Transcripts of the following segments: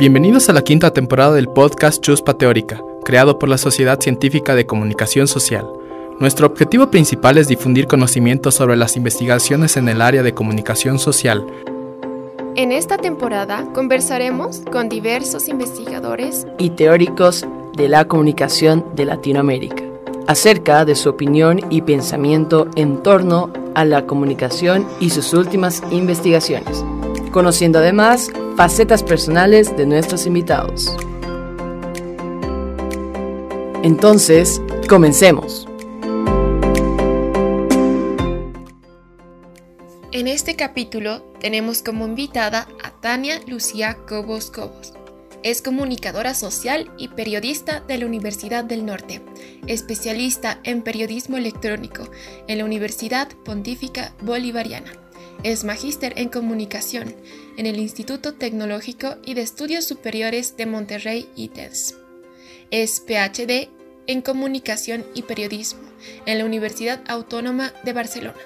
Bienvenidos a la quinta temporada del podcast Chuspa Teórica, creado por la Sociedad Científica de Comunicación Social. Nuestro objetivo principal es difundir conocimientos sobre las investigaciones en el área de comunicación social. En esta temporada conversaremos con diversos investigadores y teóricos de la comunicación de Latinoamérica acerca de su opinión y pensamiento en torno a la comunicación y sus últimas investigaciones, conociendo además facetas personales de nuestros invitados. Entonces, comencemos. En este capítulo tenemos como invitada a Tania Lucía Cobos Cobos. Es comunicadora social y periodista de la Universidad del Norte, especialista en periodismo electrónico en la Universidad Pontífica Bolivariana. Es magíster en comunicación en el Instituto Tecnológico y de Estudios Superiores de Monterrey ITES. Es PhD en comunicación y periodismo en la Universidad Autónoma de Barcelona.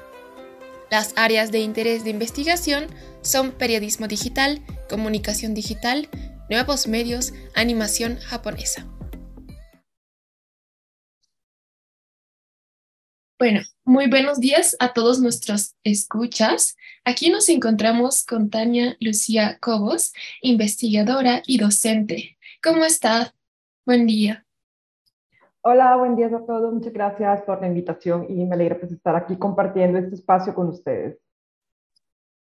Las áreas de interés de investigación son periodismo digital, comunicación digital, nuevos medios, animación japonesa. Bueno, muy buenos días a todos nuestros escuchas. Aquí nos encontramos con Tania Lucía Cobos, investigadora y docente. ¿Cómo está? Buen día. Hola, buen día a todos. Muchas gracias por la invitación y me alegra pues, estar aquí compartiendo este espacio con ustedes.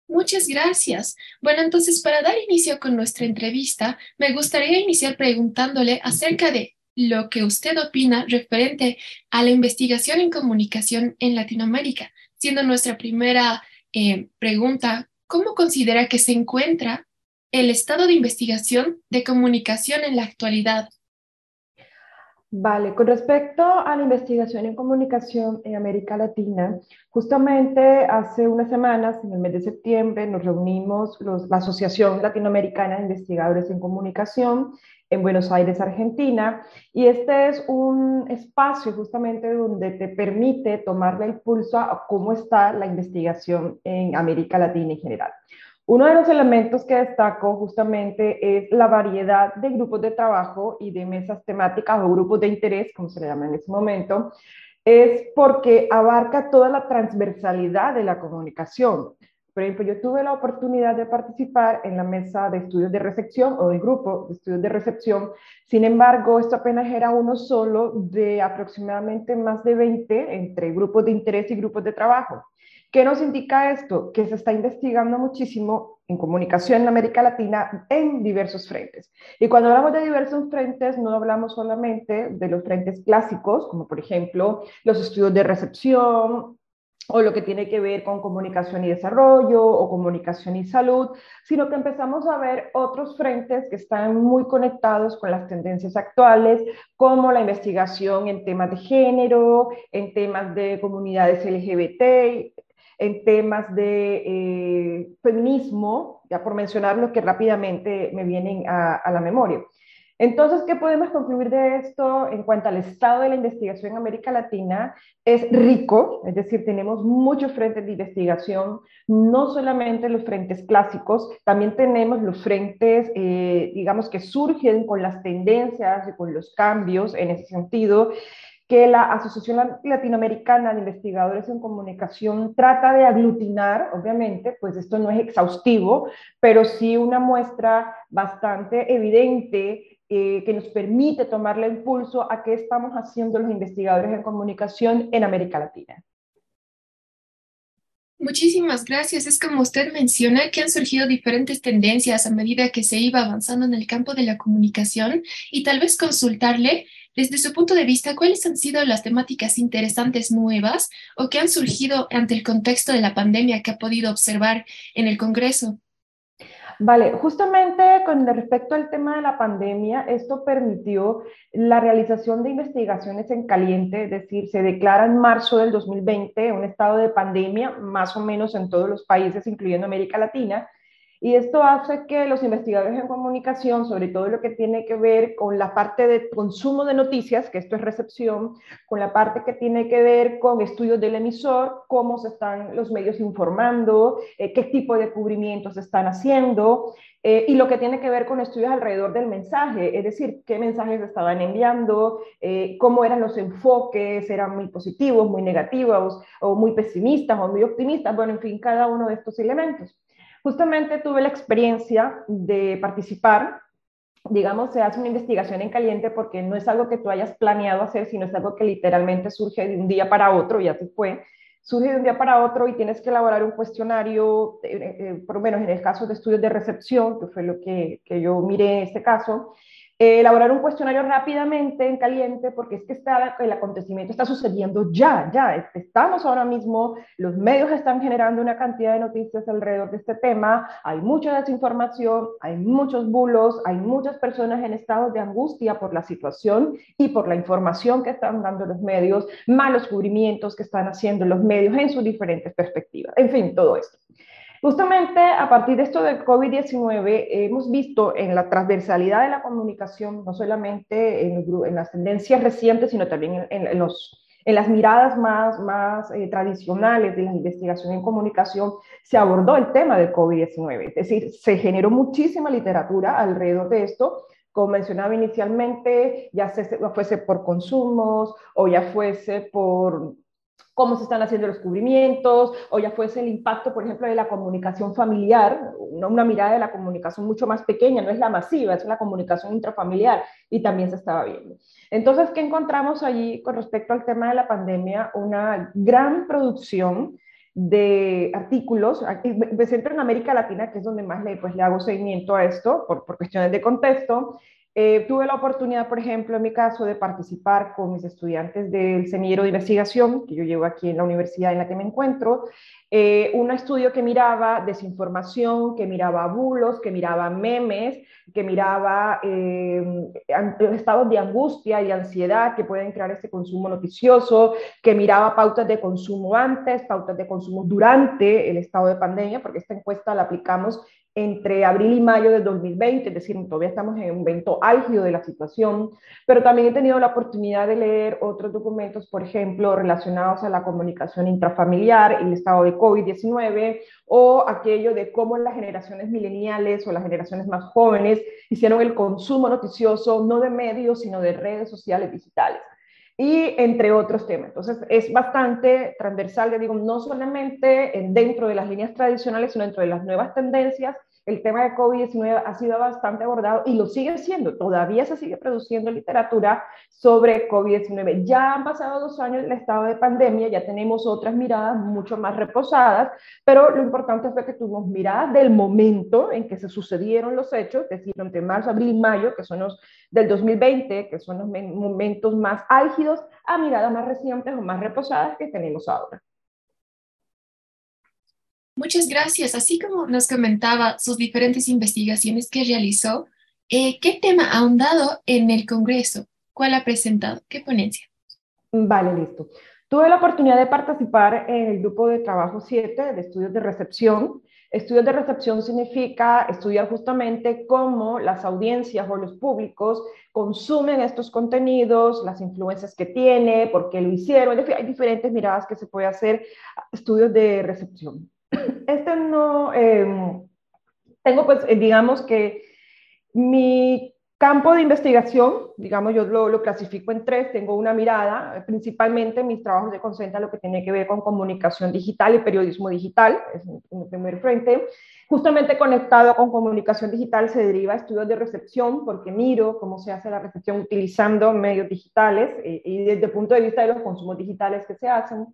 Muchas gracias. Bueno, entonces para dar inicio con nuestra entrevista, me gustaría iniciar preguntándole acerca de lo que usted opina referente a la investigación en comunicación en Latinoamérica, siendo nuestra primera eh, pregunta, ¿cómo considera que se encuentra el estado de investigación de comunicación en la actualidad? Vale, con respecto a la investigación en comunicación en América Latina, justamente hace unas semanas, en el mes de septiembre, nos reunimos la Asociación Latinoamericana de Investigadores en Comunicación en Buenos Aires, Argentina, y este es un espacio justamente donde te permite tomarle el pulso a cómo está la investigación en América Latina en general. Uno de los elementos que destaco justamente es la variedad de grupos de trabajo y de mesas temáticas o grupos de interés, como se le llama en ese momento, es porque abarca toda la transversalidad de la comunicación. Por ejemplo, yo tuve la oportunidad de participar en la mesa de estudios de recepción o el grupo de estudios de recepción. Sin embargo, esto apenas era uno solo de aproximadamente más de 20 entre grupos de interés y grupos de trabajo. ¿Qué nos indica esto? Que se está investigando muchísimo en comunicación en América Latina en diversos frentes. Y cuando hablamos de diversos frentes, no hablamos solamente de los frentes clásicos, como por ejemplo los estudios de recepción, o lo que tiene que ver con comunicación y desarrollo o comunicación y salud, sino que empezamos a ver otros frentes que están muy conectados con las tendencias actuales, como la investigación en temas de género, en temas de comunidades LGBT, en temas de eh, feminismo, ya por mencionar lo que rápidamente me vienen a la memoria. Entonces, ¿qué podemos concluir de esto en cuanto al estado de la investigación en América Latina? Es rico, es decir, tenemos muchos frentes de investigación, no solamente los frentes clásicos, también tenemos los frentes, eh, digamos, que surgen con las tendencias y con los cambios en ese sentido que la Asociación Latinoamericana de Investigadores en Comunicación trata de aglutinar, obviamente, pues esto no es exhaustivo, pero sí una muestra bastante evidente eh, que nos permite tomarle impulso a qué estamos haciendo los investigadores en comunicación en América Latina. Muchísimas gracias. Es como usted menciona que han surgido diferentes tendencias a medida que se iba avanzando en el campo de la comunicación y tal vez consultarle desde su punto de vista, ¿cuáles han sido las temáticas interesantes nuevas o que han surgido ante el contexto de la pandemia que ha podido observar en el Congreso? Vale, justamente con respecto al tema de la pandemia, esto permitió la realización de investigaciones en caliente, es decir, se declara en marzo del 2020 un estado de pandemia, más o menos en todos los países, incluyendo América Latina, Y esto hace que los investigadores en comunicación, sobre todo lo que tiene que ver con la parte de consumo de noticias, que esto es recepción, con la parte que tiene que ver con estudios del emisor, cómo se están los medios informando, eh, qué tipo de cubrimientos están haciendo, eh, y lo que tiene que ver con estudios alrededor del mensaje, es decir, qué mensajes estaban enviando, eh, cómo eran los enfoques, eran muy positivos, muy negativos, o muy pesimistas, o muy optimistas, bueno, en fin, cada uno de estos elementos. Justamente tuve la experiencia de participar, digamos, se hace una investigación en caliente porque no es algo que tú hayas planeado hacer, sino es algo que literalmente surge de un día para otro, ya se fue, surge de un día para otro y tienes que elaborar un cuestionario, eh, eh, por lo menos en el caso de estudios de recepción, que fue lo que, que yo miré en este caso, eh, elaborar un cuestionario rápidamente en caliente porque es que el acontecimiento está sucediendo ya, ya, estamos ahora mismo, los medios están generando una cantidad de noticias alrededor de este tema, hay mucha desinformación, hay muchos bulos, hay muchas personas en estado de angustia por la situación y por la información que están dando los medios, malos cubrimientos que están haciendo los medios en sus diferentes perspectivas, en fin, todo esto. Justamente a partir de esto del COVID-19 hemos visto en la transversalidad de la comunicación, no solamente en, las tendencias recientes, sino también en, las miradas más, más eh, tradicionales de la investigación en comunicación, se abordó el tema del COVID-19. Es decir, se generó muchísima literatura alrededor de esto, como mencionaba inicialmente, ya fuese por consumos o ya fuese por cómo se están haciendo los cubrimientos, o ya fuese el impacto, por ejemplo, de la comunicación familiar, una, una, mirada de la comunicación mucho más pequeña, no es la masiva, es la comunicación intrafamiliar, y también se estaba viendo. Entonces, ¿qué encontramos allí con respecto al tema de la pandemia? Una gran producción de artículos, me centro en América Latina, que es donde más le, pues, le hago seguimiento a esto, por, por cuestiones de contexto, eh, tuve la oportunidad, por ejemplo, en mi caso, de participar con mis estudiantes del semillero de investigación, que yo llevo aquí en la universidad en la que me encuentro, eh, un estudio que miraba desinformación, que miraba bulos, que miraba memes, que miraba eh, estados de angustia y ansiedad que pueden crear este consumo noticioso, que miraba pautas de consumo antes, pautas de consumo durante el estado de pandemia, porque esta encuesta la aplicamos entre abril y mayo del 2020, es decir, todavía estamos en un momento álgido de la situación, pero también he tenido la oportunidad de leer otros documentos, por ejemplo, relacionados a la comunicación intrafamiliar, el estado de COVID-19, o aquello de cómo las generaciones mileniales o las generaciones más jóvenes hicieron el consumo noticioso, no de medios, sino de redes sociales digitales y entre otros temas. Entonces, es bastante transversal, ya digo, no solamente dentro de las líneas tradicionales, sino dentro de las nuevas tendencias el tema de COVID-19 ha sido bastante abordado y lo sigue siendo. Todavía se sigue produciendo literatura sobre COVID-19. Ya han pasado dos años del estado de pandemia, ya tenemos otras miradas mucho más reposadas, pero lo importante fue que tuvimos miradas del momento en que se sucedieron los hechos, es decir, entre marzo, abril y mayo, que son los del 2020, que son los momentos más álgidos, a miradas más recientes o más reposadas que tenemos ahora. Muchas gracias. Así como nos comentaba sus diferentes investigaciones que realizó, eh, ¿qué tema ha ahondado en el Congreso? ¿Cuál ha presentado? ¿Qué ponencia? Vale, listo. Tuve la oportunidad de participar en el grupo de trabajo 7 de estudios de recepción. Estudios de recepción significa estudiar justamente cómo las audiencias o los públicos consumen estos contenidos, las influencias que tiene, por qué lo hicieron. Hay diferentes miradas que se puede hacer, estudios de recepción. Este no, em, tengo pues, eh, digamos que mi campo de investigación, digamos, yo lo, clasifico en tres, tengo una mirada, principalmente mis trabajos se concentran en lo que tiene que ver con comunicación digital y periodismo digital, es mi primer frente. Justamente conectado con comunicación digital se deriva estudios de recepción, porque miro cómo se hace la recepción utilizando medios digitales eh, y desde el punto de vista de los consumos digitales que se hacen.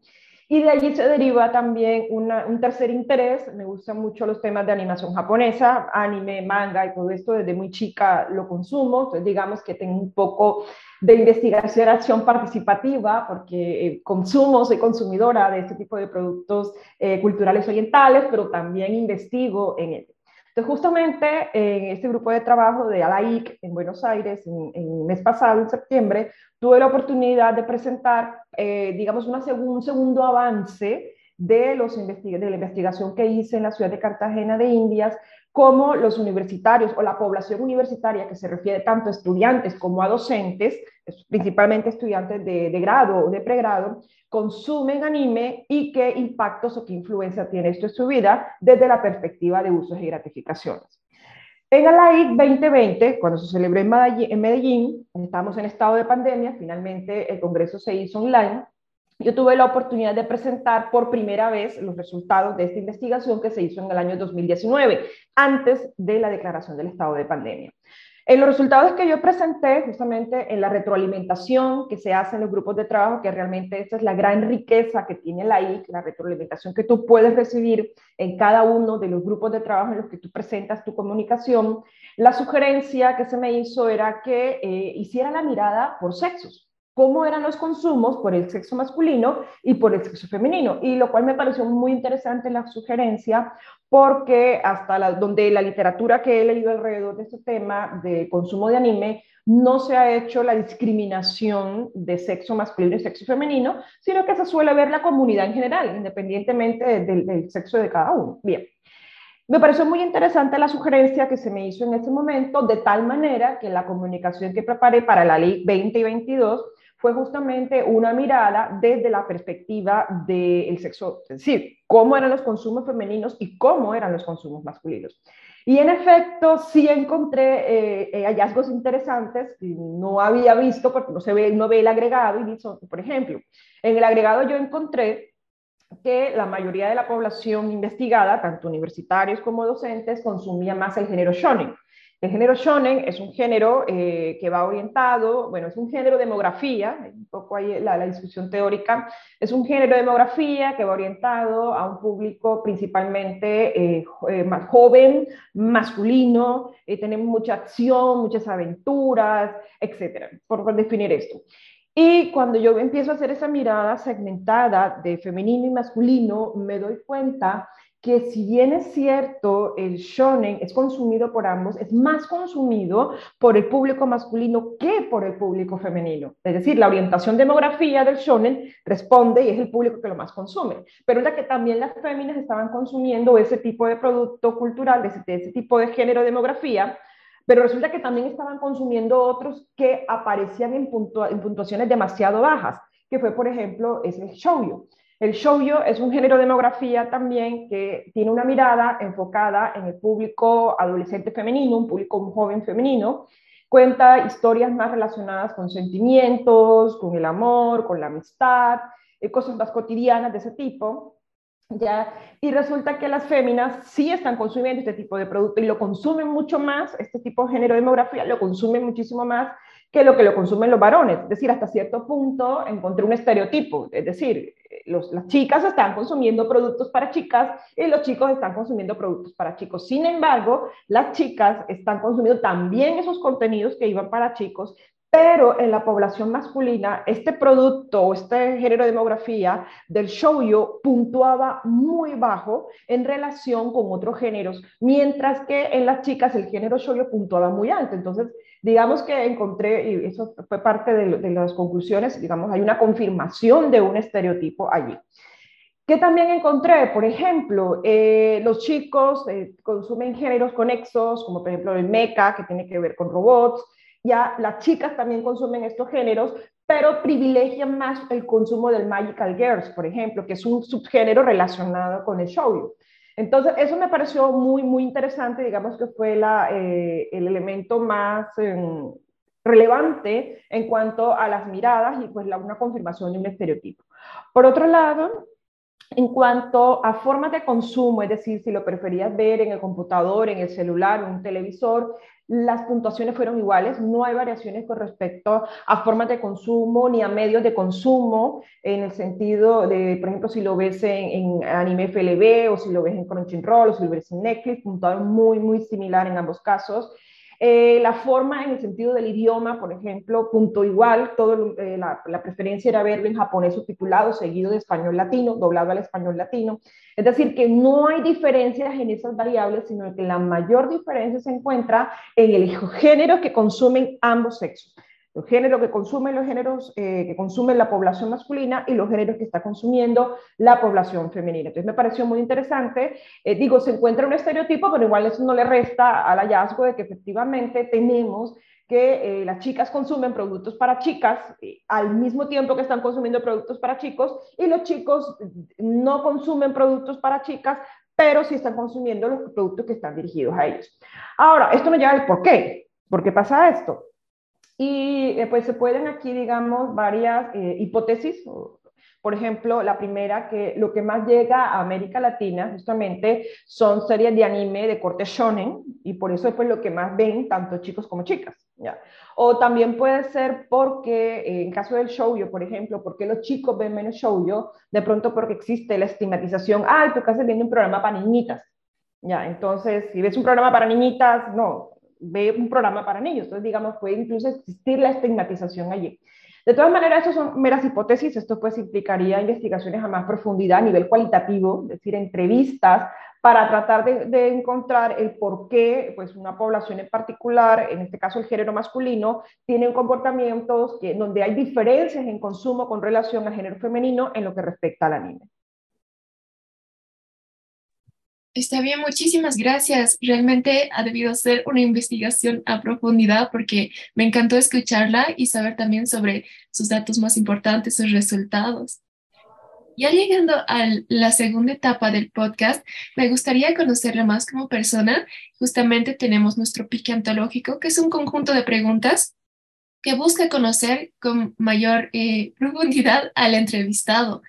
Y de allí se deriva también un tercer interés. Me gustan mucho los temas de animación japonesa, anime, manga y todo esto. Desde muy chica lo consumo. Entonces, digamos que tengo un poco de investigación, acción participativa, porque eh, consumo, soy consumidora de este tipo de productos eh, culturales orientales, pero también investigo en. Justamente en este grupo de trabajo de ALAIC en Buenos Aires, en, el mes pasado, en septiembre, tuve la oportunidad de presentar, eh, digamos, un segundo avance de, los de la investigación que hice en la ciudad de Cartagena de Indias, cómo los universitarios o la población universitaria, que se refiere tanto a estudiantes como a docentes, principalmente estudiantes de, de grado o de pregrado, consumen anime y qué impactos o qué influencia tiene esto en su vida desde la perspectiva de usos y gratificaciones. En el AIC 2020, cuando se celebró en Medellín, estamos en estado de pandemia, finalmente el congreso se hizo online, yo tuve la oportunidad de presentar por primera vez los resultados de esta investigación que se hizo en el año 2019, antes de la declaración del estado de pandemia. En los resultados que yo presenté, justamente en la retroalimentación que se hace en los grupos de trabajo, que realmente esa es la gran riqueza que tiene la IC, la retroalimentación que tú puedes recibir en cada uno de los grupos de trabajo en los que tú presentas tu comunicación, la sugerencia que se me hizo era que eh, hiciera la mirada por sexos cómo eran los consumos por el sexo masculino y por el sexo femenino, y lo cual me pareció muy interesante la sugerencia, porque hasta la, donde la literatura que he leído alrededor de este tema de consumo de anime, no se ha hecho la discriminación de sexo masculino y sexo femenino, sino que se suele ver la comunidad en general, independientemente del, del sexo de cada uno. Bien. Me pareció muy interesante la sugerencia que se me hizo en ese momento, de tal manera que la comunicación que preparé para la ley 2022 fue justamente una mirada desde la perspectiva del sexo, es decir, cómo eran los consumos femeninos y cómo eran los consumos masculinos. Y en efecto, sí encontré eh, eh, hallazgos interesantes que no había visto, porque no se ve, no ve el agregado, y por ejemplo, en el agregado yo encontré que la mayoría de la población investigada, tanto universitarios como docentes, consumía más el género shonen. El género shonen es un género eh, que va orientado, bueno, es un género de demografía, un poco ahí la, discusión teórica, es un género de demografía que va orientado a un público principalmente eh, eh, más joven, masculino, tenemos mucha acción, muchas aventuras, etcétera, por definir esto. Y cuando yo empiezo a hacer esa mirada segmentada de femenino y masculino, me doy cuenta que si bien es cierto, el shonen es consumido por ambos, es más consumido por el público masculino que por el público femenino. Es decir, la orientación demografía del shonen responde y es el público que lo más consume. Pero era que también las féminas estaban consumiendo ese tipo de producto cultural, de ese, tipo de género demografía, pero resulta que también estaban consumiendo otros que aparecían en, en puntuaciones demasiado bajas, que fue, por ejemplo, ese shoujo. El shoujo es un género de demografía también que tiene una mirada enfocada en el público adolescente femenino, un público joven femenino. Cuenta historias más relacionadas con sentimientos, con el amor, con la amistad, eh, cosas más cotidianas de ese tipo. ¿ya? Y resulta que las féminas sí están consumiendo este tipo de producto y lo consumen mucho más, este tipo de género de demografía lo consumen muchísimo más que lo que lo consumen los varones. Es decir, hasta cierto punto encontré un estereotipo, es decir, las chicas están consumiendo productos para chicas y los chicos están consumiendo productos para chicos. Sin embargo, las chicas están consumiendo también esos contenidos que iban para chicos, pero en la población masculina, este producto o este género de demografía del shoujo puntuaba muy bajo en relación con otros géneros, mientras que en las chicas el género shoujo puntuaba muy alto. Entonces, digamos que encontré, y eso fue parte de, las conclusiones, digamos, hay una confirmación de un estereotipo allí. ¿Qué también encontré? Por ejemplo, eh, los chicos eh, consumen géneros conexos, como por ejemplo el mecha, que tiene que ver con robots, ya las chicas también consumen estos géneros, pero privilegian más el consumo del Magical Girls, por ejemplo, que es un subgénero relacionado con el shoujo. Entonces, eso me pareció muy, muy interesante, digamos que fue la, eh, el elemento más em, relevante en cuanto a las miradas y pues una confirmación de un estereotipo. Por otro lado, en cuanto a formas de consumo, es decir, si lo preferías ver en el computador, en el celular, en un televisor, las puntuaciones fueron iguales, no hay variaciones con respecto a formas de consumo ni a medios de consumo, en el sentido de, por ejemplo, si lo ves en, anime FLB o si lo ves en Crunchyroll o si lo ves en Netflix, puntuaron muy, muy similar en ambos casos. Eh, la forma en el sentido del idioma, por ejemplo, punto igual, todo, eh, la, preferencia era verlo en japonés subtitulado, seguido de español latino, doblado al español latino. Es decir, que no hay diferencias en esas variables, sino que la mayor diferencia se encuentra en el género que consumen ambos sexos. Los géneros que consumen los géneros eh, que consumen la población masculina y los géneros que está consumiendo la población femenina. Entonces me pareció muy interesante. Eh, digo, se encuentra un estereotipo, pero igual eso no le resta al hallazgo de que efectivamente tenemos que eh, las chicas consumen productos para chicas al mismo tiempo que están consumiendo productos para chicos y los chicos no consumen productos para chicas, pero sí están consumiendo los productos que están dirigidos a ellos. Ahora, esto nos lleva al por qué. ¿Por qué pasa esto? Y eh, pues se pueden aquí, digamos, varias eh, hipótesis. Por ejemplo, la primera, que lo que más llega a América Latina justamente son series de anime de corte shonen y por eso es pues lo que más ven tanto chicos como chicas. ¿ya? O también puede ser porque, eh, en caso del shoujo, por ejemplo, porque los chicos ven menos shoujo, de pronto porque existe la estigmatización, ah, tu casa viendo un programa para niñitas. Ya, entonces, si ves un programa para niñitas, no, ve un programa para niños. Entonces, digamos, puede incluso existir la estigmatización allí. De todas maneras, eso son meras hipótesis, esto pues implicaría investigaciones a más profundidad a nivel cualitativo, es decir, entrevistas para tratar de, encontrar el por qué pues, una población en particular, en este caso el género masculino, tiene comportamientos que, donde hay diferencias en consumo con relación al género femenino en lo que respecta a la niña. Está bien, muchísimas gracias. Realmente ha debido ser una investigación a profundidad porque me encantó escucharla y saber también sobre sus datos más importantes, sus resultados. Ya llegando a la segunda etapa del podcast, me gustaría conocerla más como persona. Justamente tenemos nuestro pique antológico, que es un conjunto de preguntas que busca conocer con mayor eh, profundidad al entrevistado.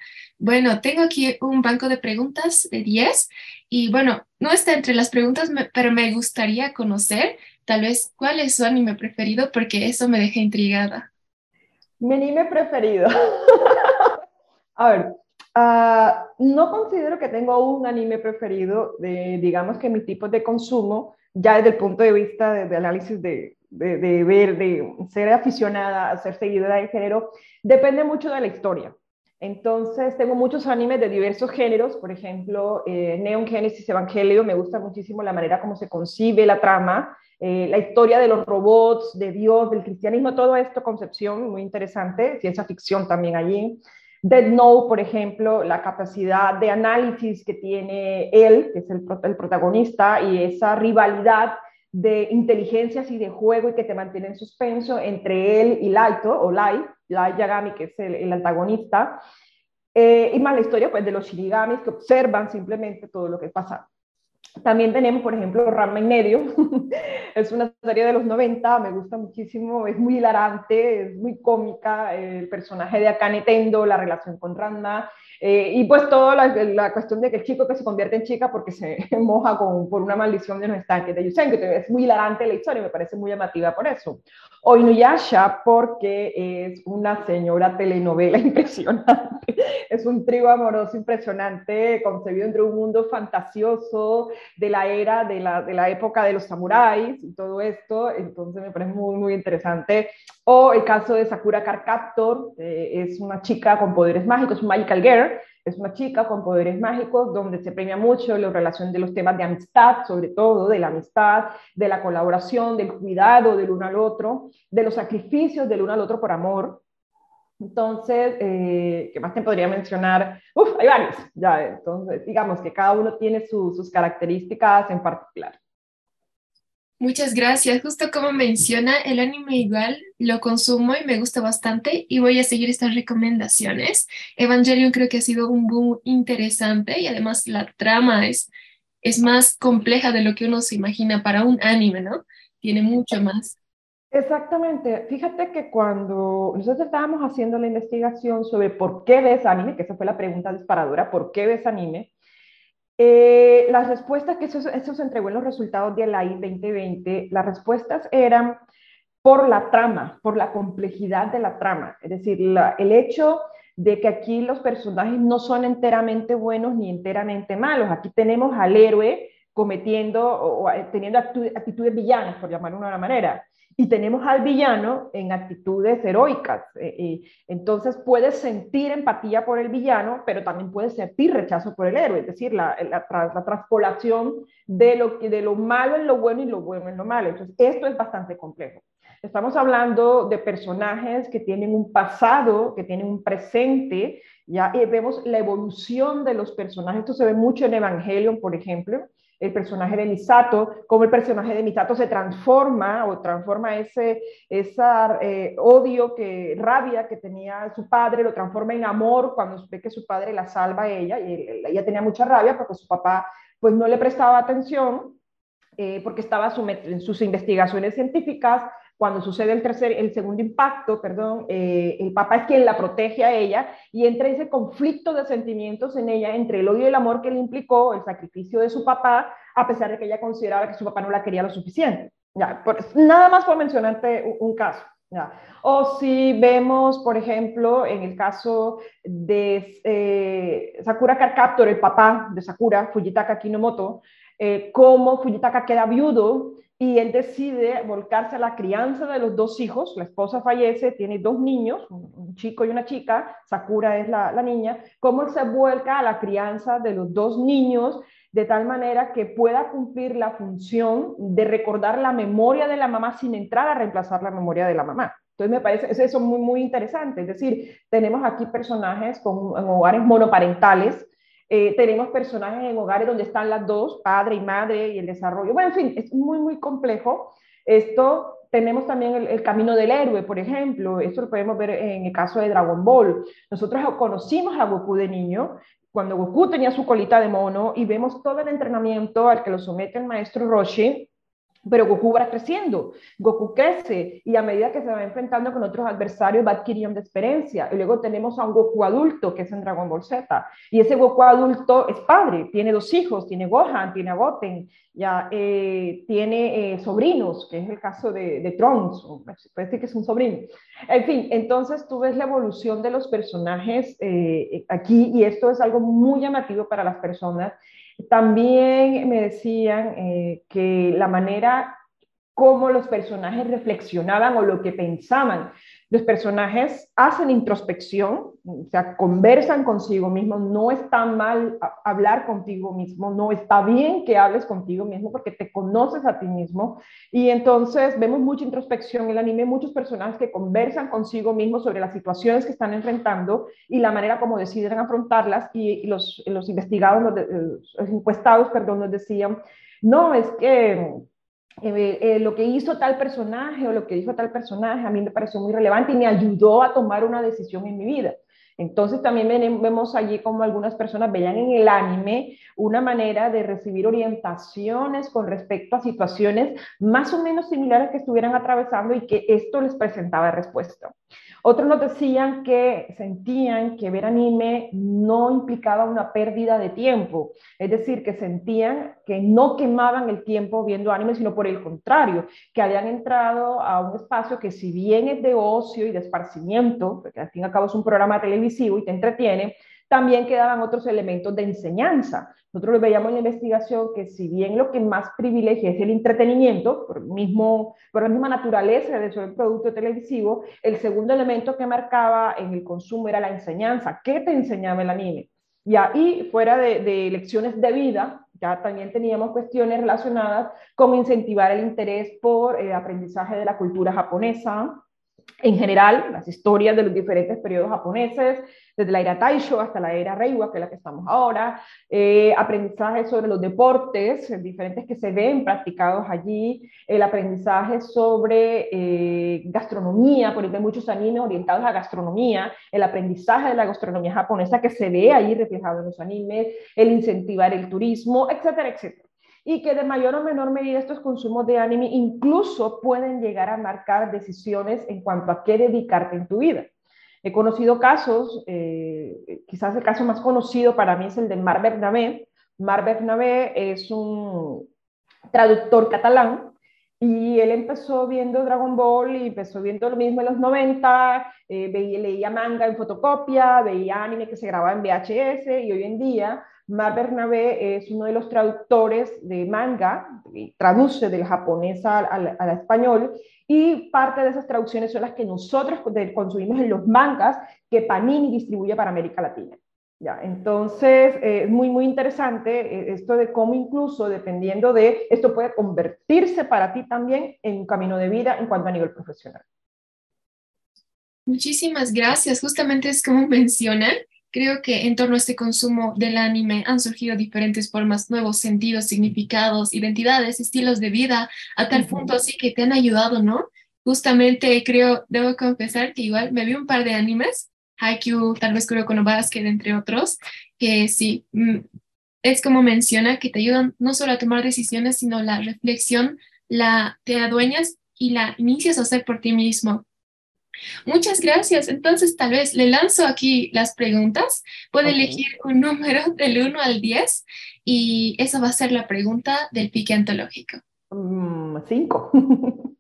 Bueno, tengo aquí un banco de preguntas de 10 y bueno, no está entre las preguntas, pero me gustaría conocer tal vez cuál es su anime preferido porque eso me deja intrigada. Mi anime preferido. A ver, ah, no considero que tengo un anime preferido, de, digamos que mi tipo de consumo, ya desde el punto de vista de, análisis de, de, ver, de ser aficionada, a ser seguidora de género, depende mucho de la historia. Entonces, tengo muchos animes de diversos géneros, por ejemplo, eh, Neon Genesis Evangelio, me gusta muchísimo la manera como se concibe la trama, eh, la historia de los robots, de Dios, del cristianismo, todo esto, concepción muy interesante, ciencia ficción también allí. Dead Note, por ejemplo, la capacidad de análisis que tiene él, que es el, protagonista, y esa rivalidad de inteligencias y de juego y que te mantiene en suspenso entre él y Laito, o Lai, Light Yagami, que es el, antagonista, eh, y más la historia pues, de los shinigamis que observan simplemente todo lo que pasa. También tenemos, por ejemplo, Ranma en medio. es una serie de los 90, me gusta muchísimo, es muy hilarante, es muy cómica. El personaje de Akane Tendo, la relación con Ranma, eh, y pues toda la, cuestión de que el chico que se convierte en chica porque se moja con, por una maldición de los estanques de Yusen, que es muy hilarante la historia, me parece muy llamativa por eso. O Inuyasha porque es una señora telenovela impresionante, es un trío amoroso impresionante, concebido entre un mundo fantasioso de la era, de la, de la época de los samuráis y todo esto, entonces me parece muy, muy interesante. O el caso de Sakura Card Captor, eh, es una chica con poderes mágicos, Magical Girl, es una chica con poderes mágicos donde se premia mucho la relación de los temas de amistad, sobre todo de la amistad, de la colaboración, del cuidado del uno al otro, de los sacrificios del uno al otro por amor. Entonces, eh, ¿qué más te podría mencionar? Uf, hay varios, ya, entonces, digamos que cada uno tiene sus características en particular. Muchas gracias. Justo como menciona, el anime igual lo consumo y me gusta bastante y voy a seguir estas recomendaciones. Evangelion creo que ha sido un boom interesante y además la trama es, es más compleja de lo que uno se imagina para un anime, ¿no? Tiene mucho más. Exactamente. Fíjate que cuando nosotros estábamos haciendo la investigación sobre por qué ves anime, que esa fue la pregunta disparadora, ¿por qué ves anime? Eh, las respuestas que eso, se entregó en los resultados de la I 2020, las respuestas eran por la trama, por la complejidad de la trama. Es decir, el hecho de que aquí los personajes no son enteramente buenos ni enteramente malos. Aquí tenemos al héroe cometiendo o, teniendo actitudes villanas, por llamarlo de una manera. Y tenemos al villano en actitudes heroicas. Eh, entonces puedes sentir empatía por el villano, pero también puedes sentir rechazo por el héroe, es decir, la, la, la transpolación de lo, de lo malo en lo bueno y lo bueno en lo malo. Entonces, esto es bastante complejo. Estamos hablando de personajes que tienen un pasado, que tienen un presente, ya vemos la evolución de los personajes. Esto se ve mucho en Evangelion, por ejemplo el personaje de Misato, cómo el personaje de Misato se transforma o transforma ese esa, eh, odio, que, rabia que tenía su padre, lo transforma en amor cuando ve que su padre la salva a ella, y ella tenía mucha rabia porque su papá pues no le prestaba atención, eh, porque estaba en sus investigaciones científicas, cuando sucede el, tercer, el segundo impacto, perdón, eh, el papá es quien la protege a ella y entra ese conflicto de sentimientos en ella entre el odio y el amor que le implicó el sacrificio de su papá, a pesar de que ella consideraba que su papá no la quería lo suficiente. Ya, nada más por mencionarte un, caso. Ya. O si vemos, por ejemplo, en el caso de eh, Sakura Carcaptor, el papá de Sakura, Fujitaka Kinomoto, eh, cómo Fujitaka queda viudo y él decide volcarse a la crianza de los dos hijos. La esposa fallece, tiene dos niños, un chico y una chica, Sakura es la, niña, cómo él se vuelca a la crianza de los dos niños de tal manera que pueda cumplir la función de recordar la memoria de la mamá sin entrar a reemplazar la memoria de la mamá. Entonces me parece eso muy, muy interesante. Es decir, tenemos aquí personajes con hogares monoparentales, eh, tenemos personajes en hogares donde están las dos, padre y madre, y el desarrollo. Bueno, en fin, es muy, muy complejo. Esto tenemos también el, camino del héroe, por ejemplo. Esto lo podemos ver en el caso de Dragon Ball. Nosotros conocimos a Goku de niño, cuando Goku tenía su colita de mono, y vemos todo el entrenamiento al que lo somete el maestro Roshi pero Goku va creciendo, Goku crece y a medida que se va enfrentando con otros adversarios va adquiriendo experiencia. Y luego tenemos a un Goku adulto que es en Dragon Ball Z. Y ese Goku adulto es padre, tiene dos hijos, tiene Gohan, tiene Goten, ya eh, tiene eh, sobrinos, que es el caso de, de Trunks, puede decir que es un sobrino. En fin, entonces tú ves la evolución de los personajes eh, aquí y esto es algo muy llamativo para las personas también me decían eh, que la manera como los personajes reflexionaban o lo que pensaban los personajes hacen introspección, o sea, conversan consigo mismos, no está mal hablar contigo mismo, no está bien que hables contigo mismo porque te conoces a ti mismo. Y entonces vemos mucha introspección en el anime, muchos personajes que conversan consigo mismos sobre las situaciones que están enfrentando y la manera como deciden afrontarlas. Y, los, los investigados, los, los encuestados, perdón, nos decían, no, es que eh, eh, lo que hizo tal personaje o lo que dijo tal personaje a mí me pareció muy relevante y me ayudó a tomar una decisión en mi vida. Entonces también vemos allí como algunas personas veían en el anime una manera de recibir orientaciones con respecto a situaciones más o menos similares que estuvieran atravesando y que esto les presentaba respuesta. Otros nos decían que sentían que ver anime no implicaba una pérdida de tiempo, es decir, que sentían que no quemaban el tiempo viendo anime, sino por el contrario, que habían entrado a un espacio que si bien es de ocio y de esparcimiento, porque al fin y al cabo es un programa televisivo y te entretiene, también quedaban otros elementos de enseñanza. Nosotros veíamos en la investigación que si bien lo que más privilegia es el entretenimiento, por, mismo, por la misma naturaleza de su producto televisivo, el segundo elemento que marcaba en el consumo era la enseñanza. ¿Qué te enseñaba el anime? Y ahí, fuera de, lecciones de vida, ya también teníamos cuestiones relacionadas con incentivar el interés por el aprendizaje de la cultura japonesa, en general, las historias de los diferentes periodos japoneses, desde la era Taisho hasta la era Reiwa, que es la que estamos ahora, eh, aprendizaje sobre los deportes eh, diferentes que se ven practicados allí, el aprendizaje sobre eh, gastronomía, por ejemplo, muchos animes orientados a gastronomía, el aprendizaje de la gastronomía japonesa que se ve ahí reflejado en los animes, el incentivar el turismo, etcétera, etcétera y que de mayor o menor medida estos consumos de anime incluso pueden llegar a marcar decisiones en cuanto a qué dedicarte en tu vida. He conocido casos, eh, quizás el caso más conocido para mí es el de Mar Bernabé. Mar Bernabé es un traductor catalán y él empezó viendo Dragon Ball y empezó viendo lo mismo en los 90, eh, veía, leía manga en fotocopia, veía anime que se grababa en VHS y hoy en día Mar Bernabé es uno de los traductores de manga, traduce del japonés al, español, y parte de esas traducciones son las que nosotros consumimos en los mangas que Panini distribuye para América Latina. Ya, entonces, eh, es muy, muy interesante eh, esto de cómo incluso dependiendo de, esto puede convertirse para ti también en un camino de vida en cuanto a nivel profesional. Muchísimas gracias. Justamente es como mencionan, creo que en torno a este consumo del anime han surgido diferentes formas, nuevos sentidos, significados, identidades, estilos de vida, a tal punto así que te han ayudado, ¿no? Justamente creo, debo confesar que igual me vi un par de animes, Haikyuu, tal vez Kuroko Basket, entre otros, que sí, mm, es como menciona, que te ayudan no solo a tomar decisiones, sino la reflexión, la te adueñas y la inicias a hacer por ti mismo. Muchas gracias. Entonces, tal vez le lanzo aquí las preguntas. Puede elegir un número del 1 al 10 y esa va a ser la pregunta del pique antológico. 5. Mm,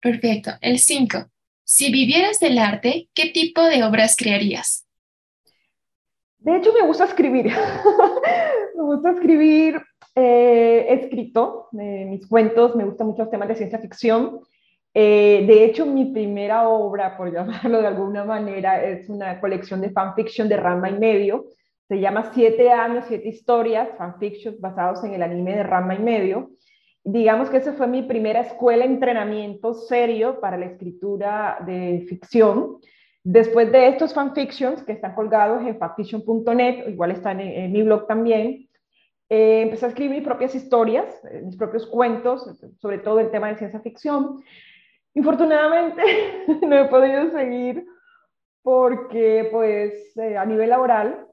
Perfecto. El 5. Si vivieras del arte, ¿qué tipo de obras crearías? De hecho, me gusta escribir. me gusta escribir. Eh, he escrito eh, mis cuentos, me gustan mucho los temas de ciencia ficción. Eh, de hecho, mi primera obra, por llamarlo de alguna manera, es una colección de fanfiction de Rama y medio. Se llama Siete años, siete historias, fanfiction basados en el anime de Rama y medio. Digamos que esa fue mi primera escuela entrenamiento serio para la escritura de ficción. Después de estos fanfictions que están colgados en fanfiction.net, igual están en, mi blog también, eh, empecé a escribir mis propias historias, eh, mis propios cuentos, sobre todo el tema de ciencia ficción. Infortunadamente no he podido seguir porque pues eh, a nivel laboral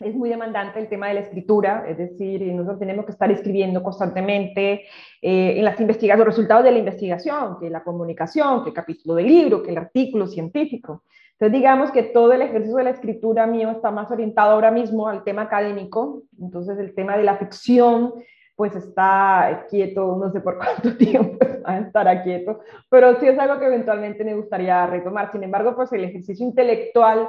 es muy demandante el tema de la escritura, es decir, nosotros tenemos que estar escribiendo constantemente eh, en las investigaciones, los resultados de la investigación, que la comunicación, que el capítulo del libro, que el artículo científico. Entonces, digamos que todo el ejercicio de la escritura mío está más orientado ahora mismo al tema académico, entonces el tema de la ficción pues está quieto, no sé por cuánto tiempo estará quieto, pero sí es algo que eventualmente me gustaría retomar. Sin embargo, pues el ejercicio intelectual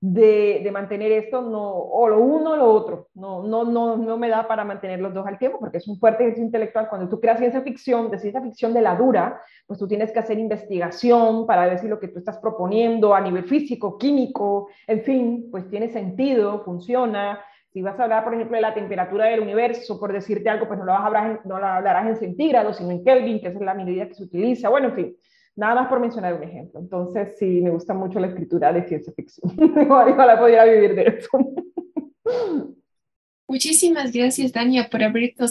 de, mantener esto, no, o lo uno o lo otro, no, no, no, no me da para mantener los dos al tiempo, porque es un fuerte ejercicio intelectual. Cuando tú creas ciencia ficción, de ciencia ficción de la dura, pues tú tienes que hacer investigación para ver si lo que tú estás proponiendo a nivel físico, químico, en fin, pues tiene sentido, funciona, si vas a hablar, por ejemplo, de la temperatura del universo, por decirte algo, pues no lo, vas a hablar en, no la hablarás en centígrados, sino en Kelvin, que es la medida que se utiliza. Bueno, en fin, nada más por mencionar un ejemplo. Entonces, sí, me gusta mucho la escritura de ciencia ficción. Ojalá pudiera vivir de eso. Muchísimas gracias, Dania, por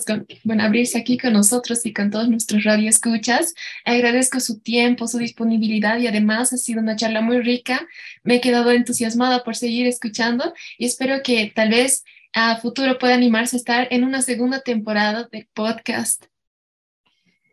con, bueno, abrirse aquí con nosotros y con todos nuestros radioescuchas. Agradezco su tiempo, su disponibilidad y además ha sido una charla muy rica. Me he quedado entusiasmada por seguir escuchando y espero que tal vez a futuro pueda animarse a estar en una segunda temporada del podcast.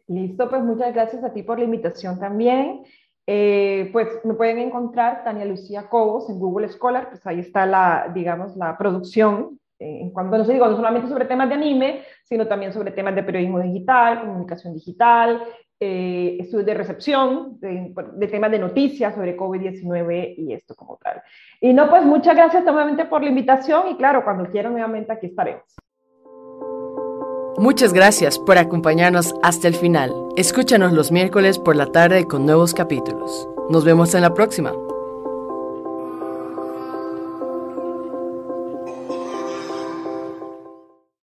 Listo, pues muchas gracias a ti por la invitación también. Eh, pues me pueden encontrar Tania Lucía Cobos en Google Scholar, pues ahí está la, digamos, la producción. En cuanto, no se digo, no solamente sobre temas de anime, sino también sobre temas de periodismo digital, comunicación digital, eh, estudios de recepción, de, de, temas de noticias sobre COVID-19 y esto como tal. Y no, pues muchas gracias nuevamente por la invitación y claro, cuando quieran nuevamente aquí estaremos. Muchas gracias por acompañarnos hasta el final. Escúchanos los miércoles por la tarde con nuevos capítulos. Nos vemos en la próxima.